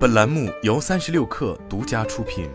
本栏目由三十六氪独家出品。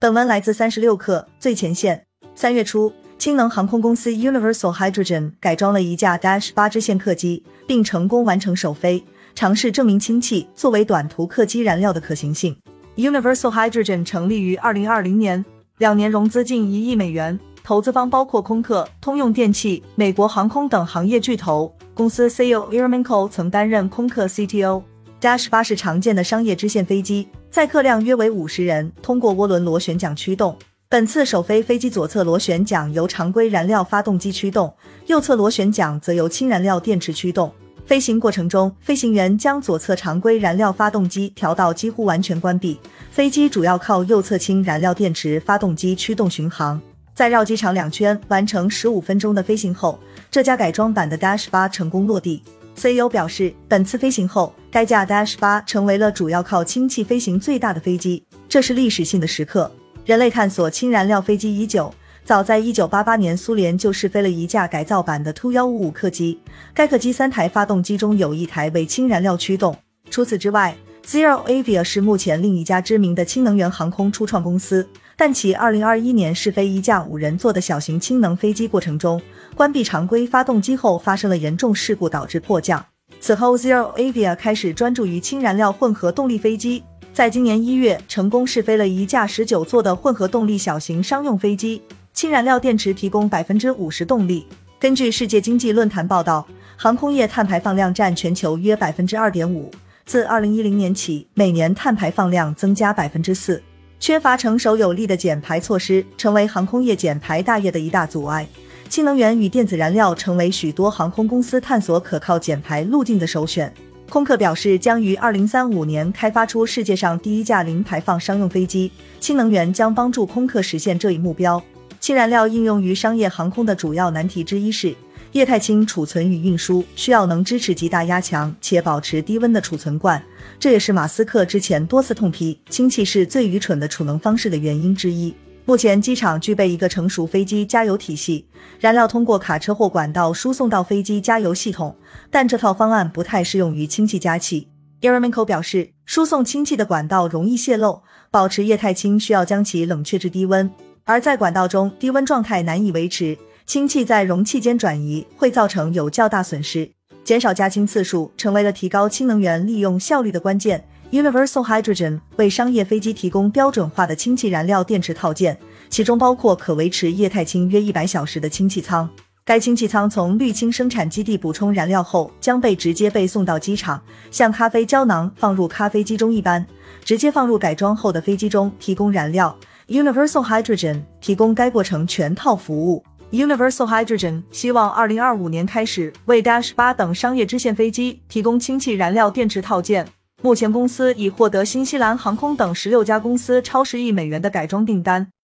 本文来自三十六氪最前线。三月初，氢能航空公司 Universal Hydrogen 改装了一架 Dash 八支线客机，并成功完成首飞，尝试证明氢气作为短途客机燃料的可行性。Universal Hydrogen 成立于二零二零年，两年融资近一亿美元，投资方包括空客、通用电气、美国航空等行业巨头。公司 CEO Ermenko 曾担任空客 CTO。Dash 八是常见的商业支线飞机，载客量约为五十人，通过涡轮螺旋桨驱动。本次首飞飞机左侧螺旋桨由常规燃料发动机驱动，右侧螺旋桨则由氢燃料电池驱动。飞行过程中，飞行员将左侧常规燃料发动机调到几乎完全关闭，飞机主要靠右侧氢燃料电池发动机驱动巡航。在绕机场两圈完成十五分钟的飞行后，这架改装版的 Dash 八成功落地。CEO 表示，本次飞行后，该架 Dash 八成为了主要靠氢气飞行最大的飞机，这是历史性的时刻。人类探索氢燃料飞机已久。早在一九八八年，苏联就试飞了一架改造版的 Tu 幺五五客机。该客机三台发动机中有一台为氢燃料驱动。除此之外，Zero Avia 是目前另一家知名的氢能源航空初创公司。但其二零二一年试飞一架五人座的小型氢能飞机过程中，关闭常规发动机后发生了严重事故，导致迫降。此后，Zero Avia 开始专注于氢燃料混合动力飞机。在今年一月，成功试飞了一架十九座的混合动力小型商用飞机。氢燃料电池提供百分之五十动力。根据世界经济论坛报道，航空业碳排放量占全球约百分之二点五。自二零一零年起，每年碳排放量增加百分之四。缺乏成熟有力的减排措施，成为航空业减排大业的一大阻碍。氢能源与电子燃料成为许多航空公司探索可靠减排路径的首选。空客表示，将于二零三五年开发出世界上第一架零排放商用飞机。氢能源将帮助空客实现这一目标。氢燃料应用于商业航空的主要难题之一是液态氢储存与运输，需要能支持极大压强且保持低温的储存罐。这也是马斯克之前多次痛批氢气是最愚蠢的储能方式的原因之一。目前机场具备一个成熟飞机加油体系，燃料通过卡车或管道输送到飞机加油系统，但这套方案不太适用于氢气加气。e r m e n k o 表示，输送氢气的管道容易泄漏，保持液态氢需要将其冷却至低温。而在管道中，低温状态难以维持，氢气在容器间转移会造成有较大损失。减少加氢次数成为了提高氢能源利用效率的关键。Universal Hydrogen 为商业飞机提供标准化的氢气燃料电池套件，其中包括可维持液态氢约一百小时的氢气舱。该氢气舱从氯氢生产基地补充燃料后，将被直接被送到机场，像咖啡胶囊放入咖啡机中一般，直接放入改装后的飞机中提供燃料。Universal Hydrogen 提供该过程全套服务。Universal Hydrogen 希望二零二五年开始为 Dash 八等商业支线飞机提供氢气燃料电池套件。目前，公司已获得新西兰航空等十六家公司超十亿美元的改装订单。